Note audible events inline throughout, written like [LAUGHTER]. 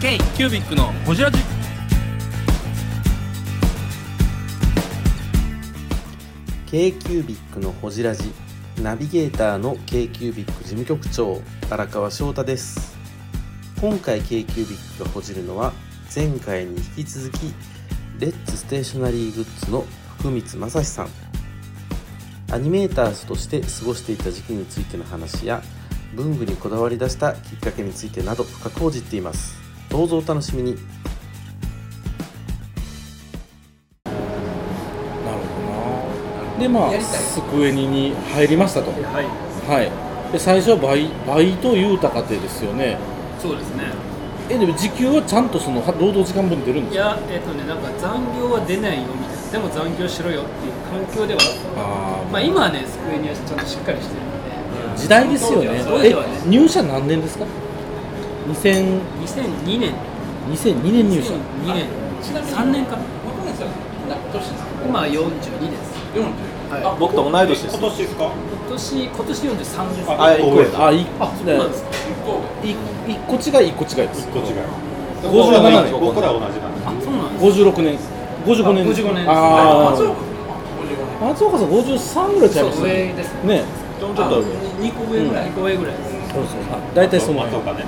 K キュービックのホジラジ。K q u b i c のほじラジ。ナビゲーターの k q u b i c 事務局長荒川翔太です。今回 k q u b i c がほじるのは前回に引き続きレッツステーショナリーグッズの福光正史さん。アニメーターズとして過ごしていた時期についての話や文具にこだわり出したきっかけについてなど深く報じっています。どうぞお楽しみに。なるほどな。でまあスクエニに入りましたと。はい、はい。で最初はバイバイトいうたかてですよね。そうですね。えでも時給はちゃんとそのは労働時間分出るんですか？いや、えっ、とね、なんか残業は出ないよみたいな、でも残業しろよっていう環境ではあまあ、今はね、机にはちゃんとしっかりしてるので、あ時代ですよね。ね。入社何年ですか？2000 2002年、2002年入社。2年、3年か。な、今は42です。はい、僕と同い年です。今年、今年43です。あ、一個あいあそうなんですか。い一個違い一個違いです。個違い。57年。僕ら同じなんで。あ、そうなんです56年。55年あ55年です。ああ松松岡さん53ぐらいちゃいましたそう上ちょっと上。2個上ぐらい、2個上ぐらいです。そうそうあ大体その松岡ね。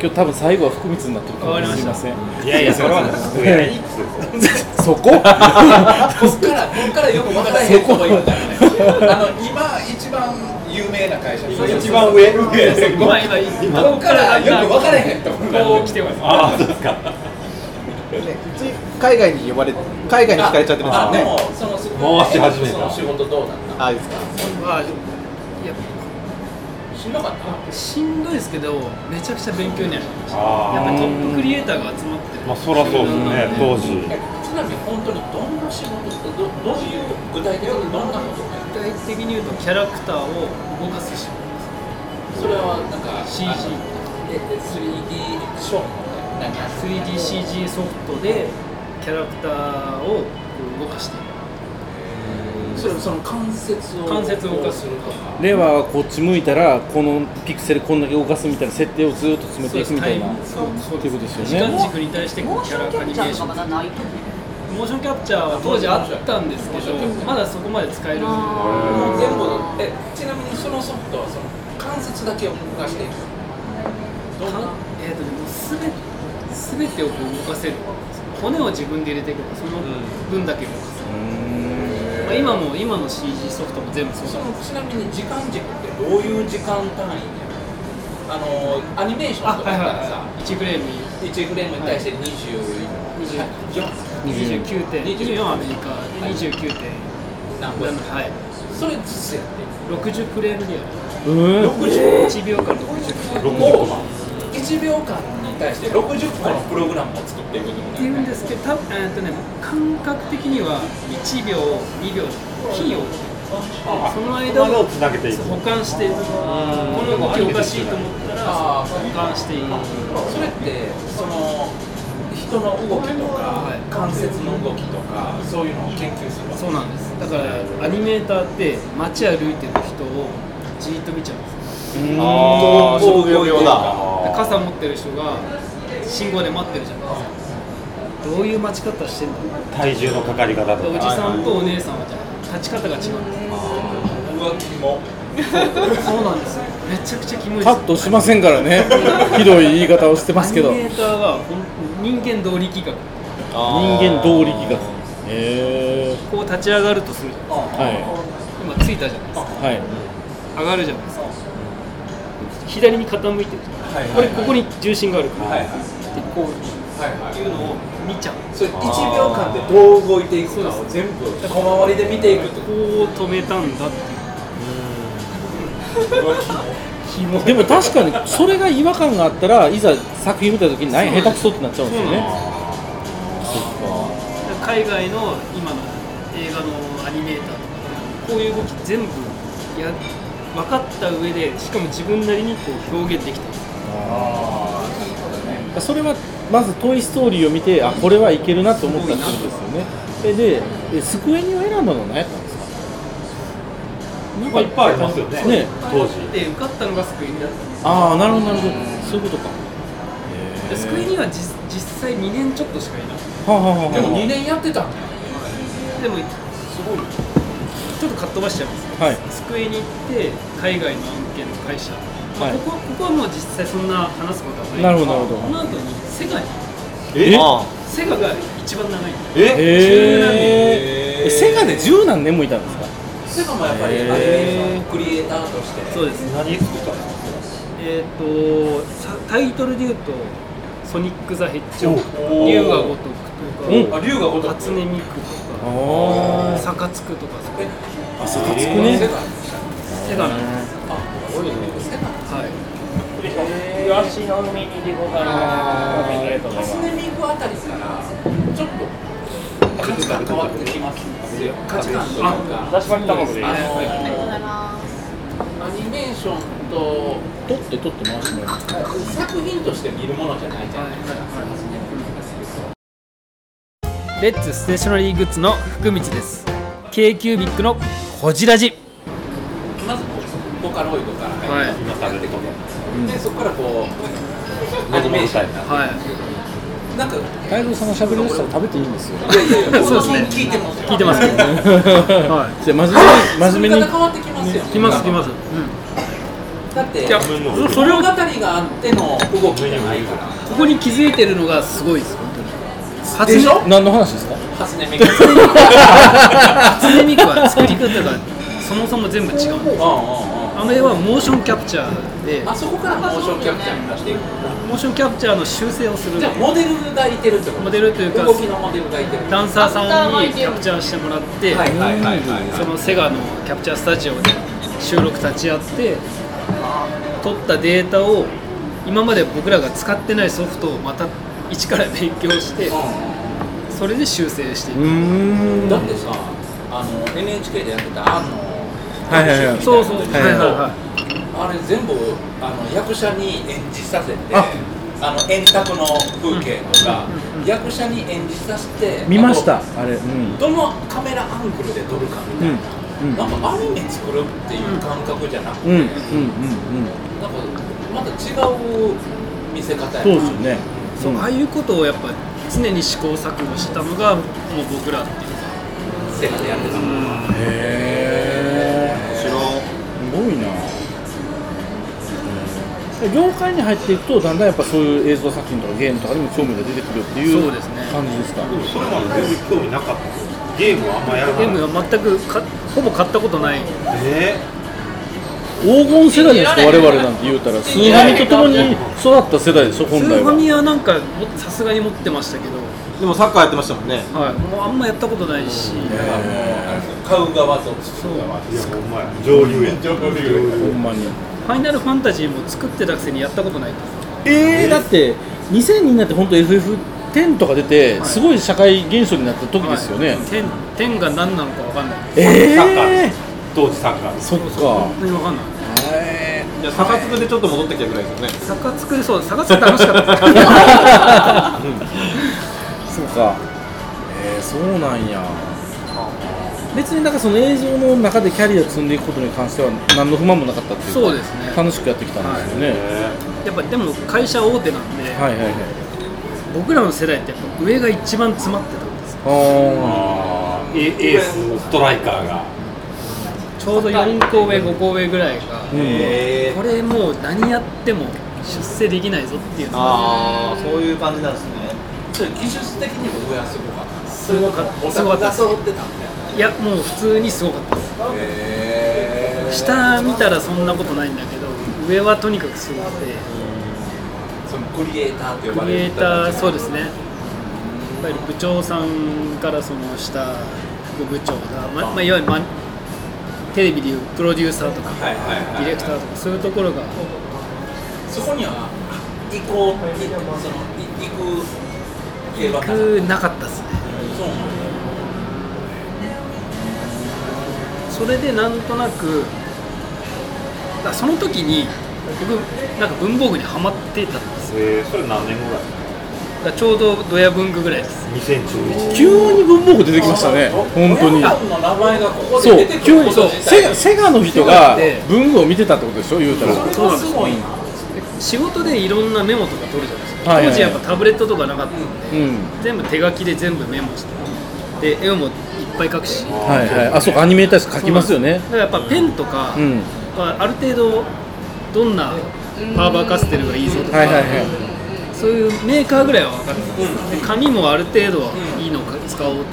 今日多分最後は福光になってるわかりましたすいませんいやいや、それは。そこ？こっから、こっからよく分からへん。[LAUGHS] あの、今一番有名な会社。一番上？上。まあ今、今こっからよく分からへんと。こう来てます。ああ、そうですか。海外に呼ばれ海外に聞かれちゃってるんですよね回し始めた仕事どうなんだ。ああですか？まあ、いや、しんどかった？しんどいですけど、めちゃくちゃ勉強になりました。あやっぱりトップクリエイターが集まってる。まあ、そらそうですね、当時。えちなみに本当にどんな仕事どどういう具体的にどんなこと具体的に言うと、キャラクターを動かす仕事それはなんか CG あのええ 3D ショーなんか 3DCG ソフトでキャラクターをこう動かしているそれその関節を。関節を動かすとか。レバーはこっち向いたらこのピクセルこんだけ動かすみたいな設定をずっと詰めていくみたいな。そうそうっていうことですよ時ね間軸に対してこうキャラアニメーションモーションキャプチャーは当時あったんですけどまだそこまで使える。全部えちなみにそのソフトはその関節だけを動かしていく。どんな？かえーとすべすべてをこう動かせる。骨を自分で入れていけばその分だけ動かせる、まあ、今も今の CG ソフトも全部そうそのちなみに時間軸ってどういう時間単位で？あのアニメーションとかだったらさ1フレーム1フレームに対して20 29点。24アメリカ29点。何分はい。それ実際やってる60フレームでやる。うん1秒間60フレームもう1秒間。に対して60個のプログラムを作っていくってことっていうんですけど、たえーっとね、感覚的には1秒、2秒、キーをその間ををつなげていく。保管して、この動きおかしいと思ったら保管していく。それってその人の動きとか、はい関節の動きとかそういうのを研究するそうなんです。だからアニメーターって街歩いてる人をじーっと見ちゃうんですよ。ああ、職業用だ。で傘持ってる人が信号で待ってるじゃないですか。どういう待ち方してんだろう。体重のかかり方とでおじか。さんとお姉さんはじゃあ立ち方が違う。んです。浮気もそうなんですよ。めちゃくちゃキモいですよカットしませんからね。[LAUGHS] ひどい言い方をしてますけど。人アニメーター。は人間動力学間動力学へえこう立ち上がるとするじゃないですか。は今ついたじゃないですか。いはい上がるじゃないですか。左に傾いてるじゃないですかこれここに重心があるから、でこういうのを見ちゃう。それ1秒間でどう動いていくかを全部小回りで見ていくここう止めたんだっていう。でも確かにそれが違和感があったらいざ作品見た時に何下手くそってなっちゃうんですよね。海外の今の映画のアニメーターとかこういう動き全部や分かった上でしかも自分なりにこう表現できたそれはまず「トイ・ストーリー」を見てあこれはいけるなと思ったってことですよね。えでえスクエニを選んだのは何やったんですか？なんまあいっぱいありますよね。ね。当時。で受かったのが救いだったんですああなるほどなるほど。そういうことか。でスクエニは実実際2年ちょっとしかいない。はあはあはあでも2年やってたんだよでもすごい。ちょっとかっ飛ばしちゃいます。はい。スクエニって海外の案件の会社、ここここはもう実際そんな話すことはない。なるほどなるほど。この後にセガにえ？セガが一番長い。んえ？へえセガで十何年もいたんですか？セガもやっぱりアニメーションクリエイターとして。そうです何作ったんですえっ、とさタイトルで言うと「ソニック・ザ・ヘッジホー。おグ」「竜が如く」うんとかあ龍が如く。初音ミクとあか「サカツク」とか。え？あサカツクねセガ。セガなんですあすごいねセガはい東の海にでございます。おめでとうございます初音ミクあたりからちょっと価値観変わってきますよ価値観というか私は来たことでいいあです。アニメーションと取って取って回してもらいます作品として見るものじゃないじゃないですかレッツステーショナリーグッズの福光です k キュービックのこじらじまずボカロイドはい。やってきてでそこからこうアニメーションになってはい。なんか太蔵さんが喋りだしたら食べていいんですよ。いやいやいやそうですね。聞いてます聞いてますけどね。はい。じゃあ真面目に真面目に。変わってきますよ。ね来ます来ます、だってそれを語があっての動きじゃないから。ここに気づいてるのがすごいです本当に。初でしょ？音。何の話ですか？初音ミク。初音ミクは作り方がそもそも全部違うんですうんうんうんあれはモーションキャプチャーであそこからモーションキャプチャーに出していくモーションキャプチャーの修正をする。じゃあモデルがいてるってこと？モデルというか動きのモデルがいてる。ダンサーさんにキャプチャーしてもらって、はいはいはいはいそのセガのキャプチャースタジオで収録立ち会って撮ったデータを今まで僕らが使ってないソフトをまた一から勉強してそれで修正していく、んだってさあの NHK でやってたあのはいはいはい。そうそう、はいはいはい。はいあれ全部あの役者に演じさせてあ。あの円卓の風景とか、役者に演じさせて見ましたああれ。うん。とどのカメラアングルで撮るかみたいな、うんなんかアニメ作るっていう感覚じゃなくて、うんうんうんうん。なんかまた違う見せ方やそうですよね。そう、ん。ああいうことをやっぱ常に試行錯誤したのがもう僕らっていう。かセガでやってたの、へえ業界に入っていくとだんだんやっぱそういう映像作品とかゲームとかにも興味が出てくるっていうそうですね。感じですか？それまで全然興味なかったゲームはあんまやらない。ゲームは全くかほぼ買ったことない。え黄金世代ですか我々なんて言うたらスーファミとともに育った世代でしょスー本来は。ファミはなんかもさすがに持ってましたけど、でもサッカーやってましたもんね。はい、もうあんまやったことないし、買う側とそう。いやほんまや。上流や。上流ほんまに。ファイナルファンタジーも作ってたくせにやったことないんですえー、だって2002になって本当 FF10 とか出てすごい社会現象になった時ですよね、天天が何なのかわかんない。えサッカーえ当時サッカーー、そっか。本当にわかんない。じゃあサカツクでちょっと戻ってきたぐらいですよねサカツクそうサカツク楽しかった。で [LAUGHS] すそうか。えー、そうなんや別になんかその映像の中でキャリア積んでいくことに関しては何の不満もなかったっていうかそうですね。楽しくやってきたんですよね、やっぱでも会社大手なんで、はいはいはい。僕らの世代ってやっぱ上が一番詰まってたんですよ。ああー。エエースストライカーが。ちょうど4校上5校上ぐらいが、ーうん。これもう何やっても出世できないぞっていうのがああそういう感じなんですね。それ技術的にも上はすごかった。すごかった。オすごかった揃ってたんだよいやもう普通にすごかったです。下見たらそんなことないんだけど上はとにかくすごくて。そのクリエイターって呼ばクリエイターそうですね。やっぱり部長さんからその下副部長が、ままあ、いわゆる、ま、テレビでいうプロデューサーとかはいはいはい。ディレクターとかそういうところが。そこには行こうそのい行く系はなかった。行くなかったですね。そうなんだそれでなんとなくだその時に僕なんか文房具にはまってたんですよ。えー、それ何年ぐらい？だちょうどドヤ文具ぐらいです。2011急に文房具出てきましたね。本当に。親分の名前がここそう。で出てく急にること自セセガの人が文具を見てたってことでしょ言うたら。それはすごいな仕事でいろんなメモとか取るじゃないですか、はいはい当時やっぱタブレットとかなかったんで、うん。全部手書きで全部メモして。で絵もいっぱい描くし。だはいはい。あそうかアニメーター書きますよね。からやっぱペンとかうん。はある程度どんなファーバーカステルがいいぞとか、はいはいはい。そういうメーカーぐらいは分かってます、で紙もある程度はいいのか使おうって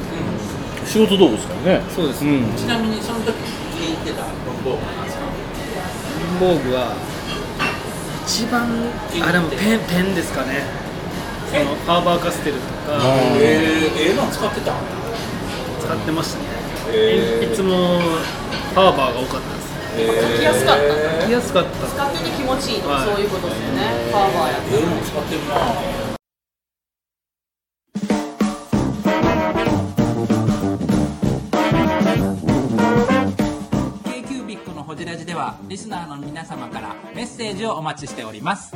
仕事道具ですからね。そうです、うん。ちなみにその時聞いてた文房具なんですか文房具は一番あでもペンペンですかね。そのファーバーカステルとか。えー、ええの使ってた？使ってましたね、いいつもファーバーが多かったです。書きやすかった書きやすかった。使ってて気持ちいいとか、はい。そういうことですよね。ファーバーやって。ええの使ってるなホジラジではリスナーの皆様からメッセージをお待ちしております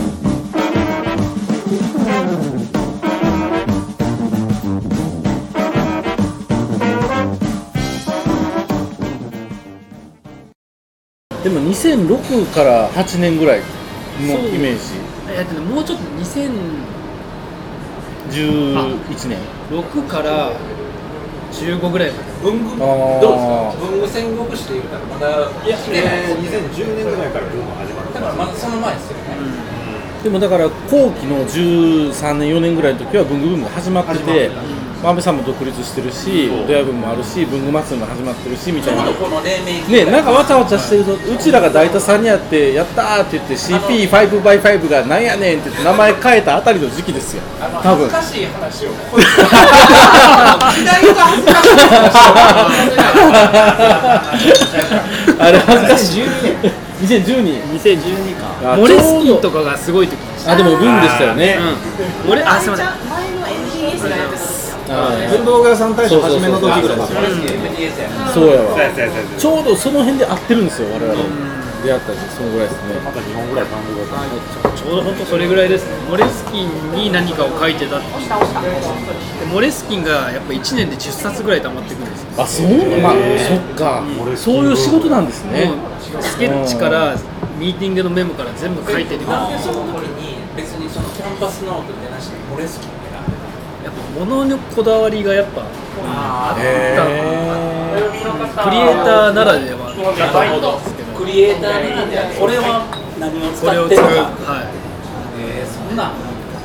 でも2006から8年ぐらいのイメージ。えっとねもうちょっと2006 11年から15ぐらい。まで文具どう？ですか文具戦国史で言うたらまだいや、来てない。です2010年ぐらいからブーム始まる。だからまだその前ですよね、でもだから後期の13年4年ぐらいの時は文具ブームが始まってて安倍さんも独立してるしドヤブームもあるし文具祭りも始まってるしみたいな。ちょうどこの黎明期ねなんかわちゃわちゃしてるとうちらが大田さんにやってやったーって言って CP5x5 がなんやねんって言って名前変えたあたりの時期ですよ。多分。恥ずかしい話を。時代が恥ずかしい。話あれ恥ずかしい2012 2012か。あモレスキンとかがすごい時でした。あでもブームでしたよね。うん。モレあすいません文房具屋さん大賞初めの時ぐら。いですよねそうやわ。ちょうどその辺で合ってるんですよ我々。出会った時そのぐらいですね。また2本ぐらい誕生が。ちょうど本当それぐらいです。ねモレスキンに何かを書いてたってモレスキンがやっぱ1年で10冊ぐらい溜まってくるんですよ。あそうまあそっか。そういう仕事なんですね。スケッチからミーティングのメモから全部書いてる。なんでその頃に別にそのキャンパスノートでなしにモレスキン物のこだわりがやっぱあった。クリエイターならではだと思うんですけど。クリエイターなんでこれは何を使これを作るってるかはい。えーそんなん。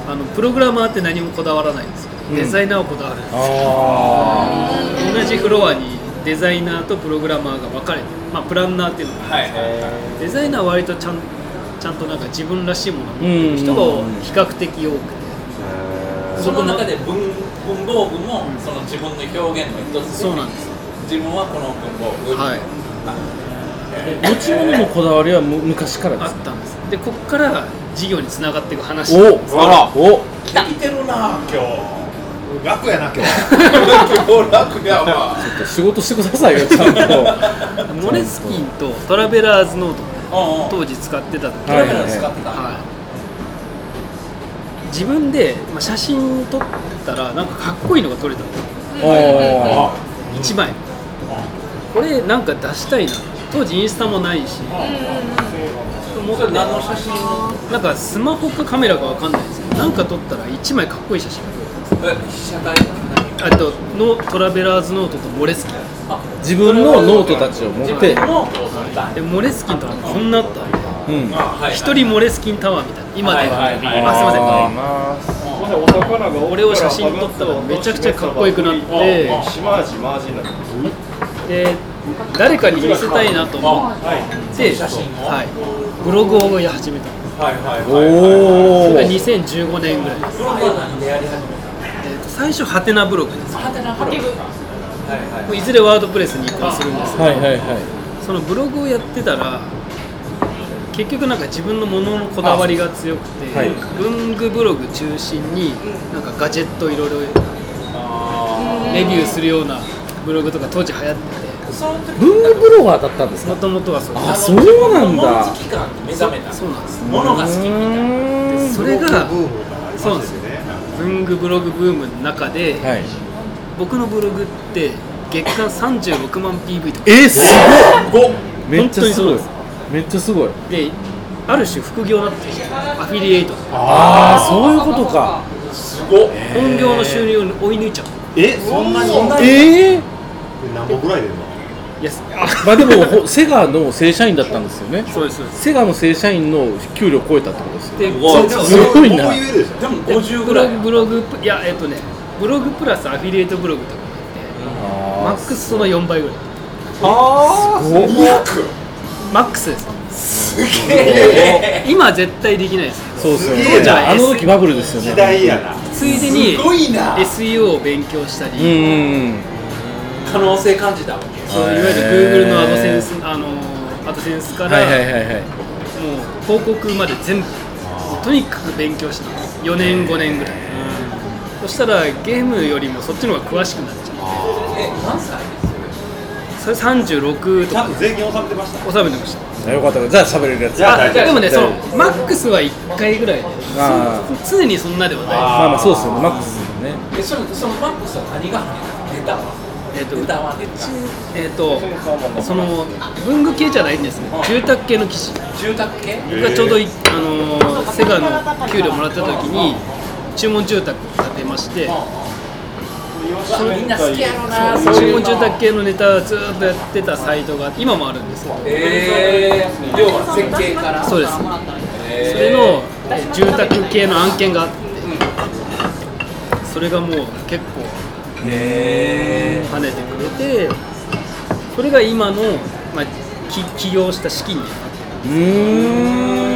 あのプログラマーって何もこだわらないんですよ、デザイナーはこだわるんですよ。あ同じフロアにデザイナーとプログラマーが分かれてる。まあプランナーっていうのがはいはいデザイナーは割とちゃんちゃんとなんか自分らしいものをうん持ってる人が比較的多くてその中で文文房具もその自分の表現の一つで。そうなんです。自分はこの文房具はい。ー。持ち物のこだわりはむ昔からであすったんです。でこっから事業につながっていく話。おあら。お。聞いてるな今楽やな今日。日 [LAUGHS] 今日楽やわ。仕事してくださいよちゃんと。モレスキンとトラベラーズノート当時使ってた時はいはいトラベラー使ってた。はい自分で、まあ、写真撮ったらなんかかっこいいのが撮れたんですよおー1枚。これなんか出したいな。当時インスタもないし。もうそれ何の写真？なんかスマホかカメラかわかんないですけどなんか撮ったら1枚かっこいい写真が撮れえ被写体？たあとのトラベラーズノートとモレスキ。ン自分のノートたちを持自って。分のノートを撮った。でモレスキンとかこんなあった。ん。でうん人モレスキンタワーみたいな今では、はいはい。はいあすいません。あお魚が俺を写真撮ったらめちゃくちゃかっこよくなって。シマージマージになってで誰かに見せたいなと思って写真をはい、ブログをやり始めた。んですはいはいーはい。おそれがー2015年ぐらい。です、ブログは何でやり始めえーと最初ハテナブログです。たハテナブログはいはいもういずれワードプレスに移行するんですけど、はいはいはい。そのブログをやってたら結局なんか自分のもののこだわりが強くて、はい。文具ブログ中心になんかガジェットいろいろレビューするようなブログとか当時流行って文具ブロガーだったんですか？てもともとはそうあそうなんだ。物好き感に目覚めた。そうなんです。物が好きみたいなでそれがそうなんですよ。文具ブログブームの中で、はい。僕のブログって月間36万 PV とか。えすごいめっちゃすごい本当にそうですめっちゃすごい。である種副業になってるアフィリエイト。ああそういうことか。すごっ。本業の収入を追い抜いちゃう。え？そんなに？ええ何本ぐらい出るの？いや [LAUGHS] まあでもほセガの正社員だったんですよね。そうですセガの正社員の給料を超えたってことですすごい。な。でもで50ぐらい。ブログブログいやえっとねブログプラスアフィリエイトブログとかマックスその4倍ぐらい。ああマックス。です今絶対できないです。そうですよね。じゃああの時バブルですよね時代やな。ついでにすごいな。SEO を勉強したうんり、うん。可能性感じたわけ。そういわゆる Google のアドセンスあのアドセンスから、はいはいはいはい。もう広告まで全部。とにかく勉強した4年5年ぐらい、そしたらゲームよりもそっちの方が詳しくなっちゃえ何歳？うそれ36とか。税金納めてました。収めてました。あよかった。じゃあ喋れるやつ。じゃああでもねそのマックスは1回ぐらい。常にそんなではない。まあまあそうですよね。マックスですよね。えそれそのマックスは何が入ってた？ネタはえっ、とネタはネタえっ、とその文具系じゃないんですね。住宅系の記事。住宅系？僕がちょうどい、あのーセガの給料もらった時に注文住宅を建てましてみんな好きやろな。注文住宅系のネタをずーっとやってたサイトが今もあるんですけど。えー、要は設計から。そうです。えー。それのえー住宅系の案件があってそれがもう結構跳ねてくれてそれが今の、まあ、き起業した資金になってうーん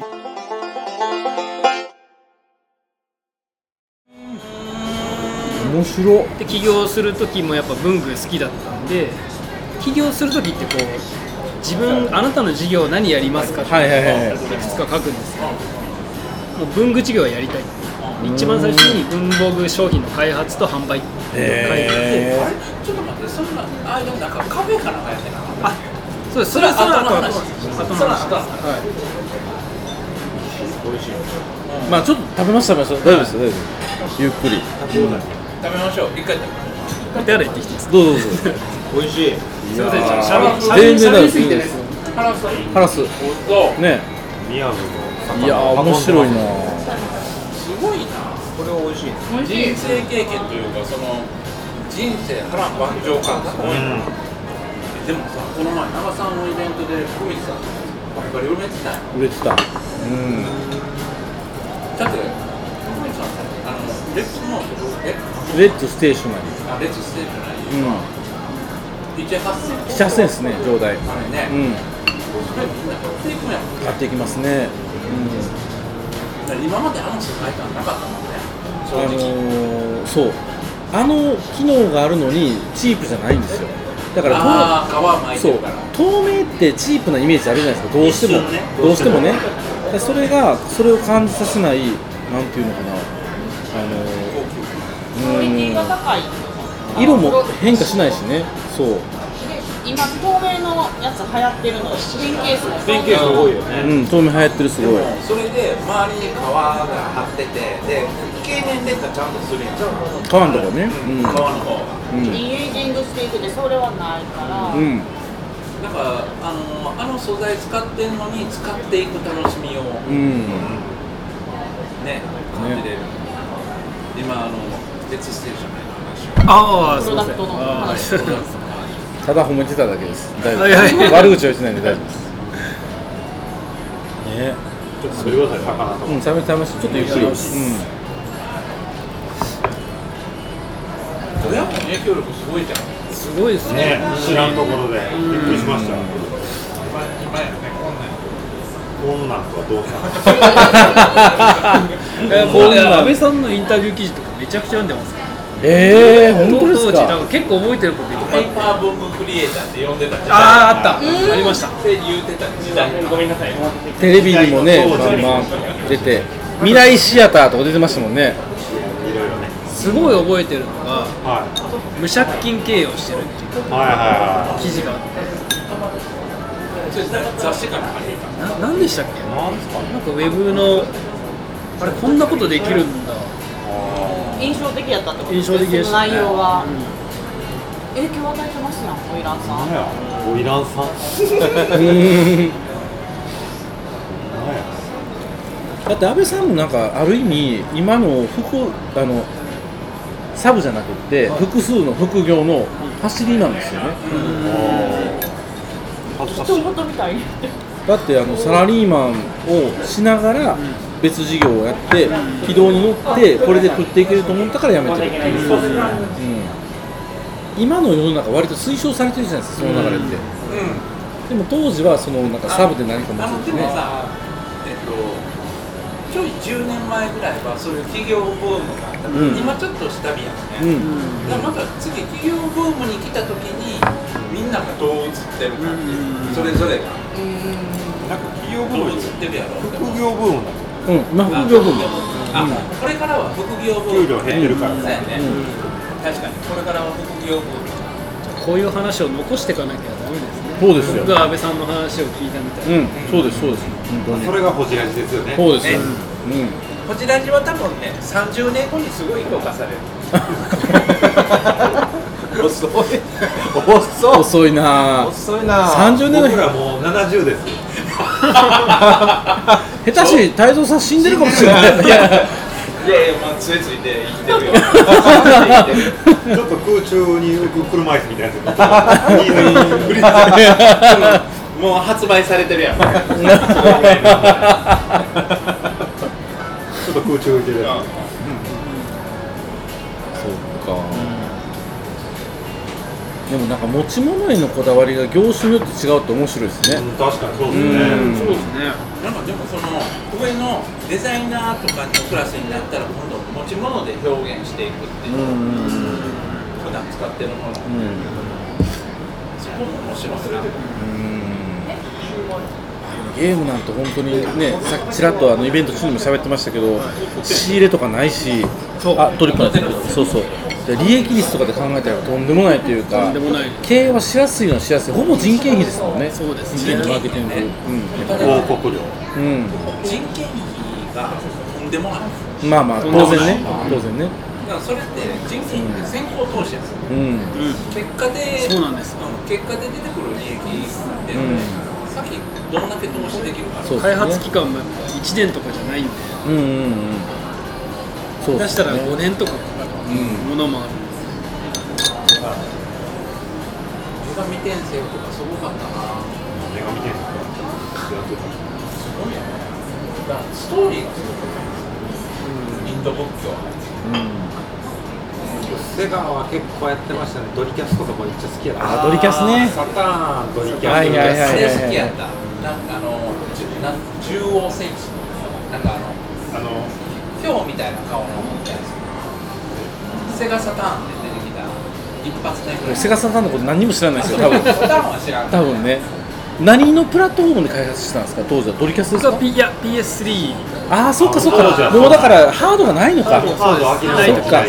面白で起業する時もやっぱ文具好きだったんで起業する時ってこう自分あなたの事業何やりますかってはいはいはいはい。いくつか書くんですけどもう文具事業はやりたい。一番最初に文房具商品の開発と販売って書いてへあれちょっと待ってそんなあでもなんかカフェかなんかやってなかったあそうです。それはその後後の話。後のその話。後はい。まあちょっと食べました食べました。大丈夫です大丈夫ですゆっくり食べましょう。一回食べましょお手洗い行ってきてどうぞどうぞ。美味しい。すいません。しゃべしゃべりすぎてねうハラス。ハラス。ね。宮城のいやー面白いなすごいな。これは美味しい人生経験というかその人生波乱万丈感すごい。な、でもさこの前長さんのイベントで福光さんバリバリ売れてた。よ売れてた。うん。だって福光さんさあのレッツノートえ？レッツステーショナリあレッツステーショナリーーうん。1 8 0 0 7 8 0ですね上代あれね、うん。それみんな買っていくやん買っていきますね。だから今まであの世界観なかったもんね。あのーそう。あの機能があるのにチープじゃないんですよ。だからそう。透明ってチープなイメージあるじゃないですか。どうしても、ね。どうしてもね。でそれがそれを感じさせないなんていうのかな。あのーうクオリティがー高い。ん。色も変化しないしね。そう。で今透明のやつ流行ってるのペンケースも。ペンケース多いよね。うん透明流行ってるすごい。それで周りに皮が張っててで経年劣化ちゃんとするやん。皮のとこね。うん。皮の方が。うん。いいエイジングしていくでそれはないから、うん。だからあのあの素材使ってんのに使っていく楽しみを。うん。ね感じれる、今あの別ステーションの話をああすいません。ただ褒めてただけです。大丈夫。悪口は言ってないんで大丈夫です。ね。ちょっと食べてください魚とか。うん、食べ食べまし。ちょっとゆっくり。うん。親も影響力すごいじゃん。そすごいですね。ね知らんところで。びっくりしました。こんなん。とはどうした [LAUGHS] いや僕ね安倍さんのインタビュー記事とかめちゃくちゃ読んでます。えー、本当です当時なんかか結構覚えてることいっぱい。ペーパーブームクリエイターって呼んでた時代。あああった。ありました。って言うてた時代。ごめんなさい。テレビにもねバンバン出て未来シアターとか出てましたもんね。すごい覚えてるのがは無借金経営をしてるっていう。いはいは記事があって。それなんか雑誌かな何でしたっけ？なんかウェブのあれこんなことできるんだ印象的やったってこと印象的でしたね。その内容が、影響を与えてますやんオイランさんいオイランさん。だって安倍さんもなんかある意味今の副あのサブじゃなくって複数の副業の走りなんですよね。人事みたいに。だってあのサラリーマンをしながら別事業をやって軌道に乗ってこれで食っていけると思ったから辞めてるっていう、うん、今の世の中割と推奨されてるじゃないですかその流れって、でも当時はそのなんかサブで何か持ってね。でもさ、えっと、ちょい10年前ぐらいはそういう企業ブームがあった、うん。今ちょっと下火やうね、ん。だからまた次企業ブームに来た時にみんながどう映ってるかっていう、それぞれが。なんか企業ブームってるやろう。副業ブームだうん。今副業ブームあ、これからは副業ブーム給料減ってるから。そうやね、確かに。これからは副業ブームこういう話を残していかなきゃダメですね。そうですよ。僕が安倍さんの話を聞いたみたいな、うん。そうですそうです。本当に。それがホジラジですよね。そうですうん。こちらには多分ね30年後にすごい評価される。[LAUGHS] 遅い。遅い。遅いな。ぁ遅いな。30年僕らもう70です [LAUGHS] 下手し太蔵さん死んでるかもしれない。いや。いやまあついついて生きてるよ。[LAUGHS] ちょっと空中に浮く車椅子みたいなやつもう発売されてる。や [LAUGHS] んちょっと空中浮いてるやそうか、でもなんか持ち物へのこだわりが業種によって違うって面白いですね、つ確かにそうですね。うん。そうですね。なんかでもその上のデザイナーとかのクラスになったら今度持ち物で表現していくっていう、普段使ってるもの、そこも面白いな、ゲームなんて本当にねさっきちらっとあのイベント中にも喋ってましたけど仕入れとかないしあトリップなんですけど。そうそう。で利益率とかで考えたらとんでもないというかとんでもない。経営はしやすいのはしやすい。ほぼ人件費ですもんね。そうです人件費マーケティング。広告料。うん、うん人件費がとんでもない。まあまあ当然ね。当然ね。だからそれって人件費って先行投資ですよ。うん。結果でそうなんです。うん結果で出てくる利益って、うん。さっきどんだけ投資できるか。そう開発期間もやっぱ1年とかじゃないんで。うんうんうん。そう出したら5年とかものもある女神転生とかすごかった。な女神転生すごいよ。ねだからストーリーがすごくインド仏教セガは結構やってましたねドリキャスとかもめっちゃ好きやったあドリキャスねサターンドリキャスはいはいはいそれ好きやったなんかあのなん中央戦士なんかあのあのヒョウみたいな顔のやつセガサターンで出てきた一発目ぐらい。セガサターンのこと何にも知らないですよ多分。サターンは知らん多分ね。何のプラットフォームで開発してたんですか当時はドリキャスですか？いや PS3 ああそっかそっか。もうだからハードがないのか。ハード飽きないそっか。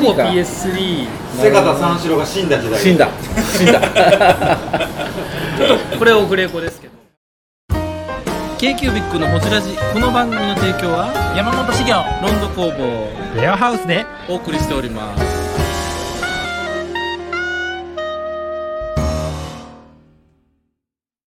ほぼ PS3 か。PS3 セガタ三四郎が死んだ時代。死んだ。死んだ。[LAUGHS] これオフレコですけど k q b i c のホジラジこの番組の提供は山本修行。ロンド工房。レアハウスでお送りしております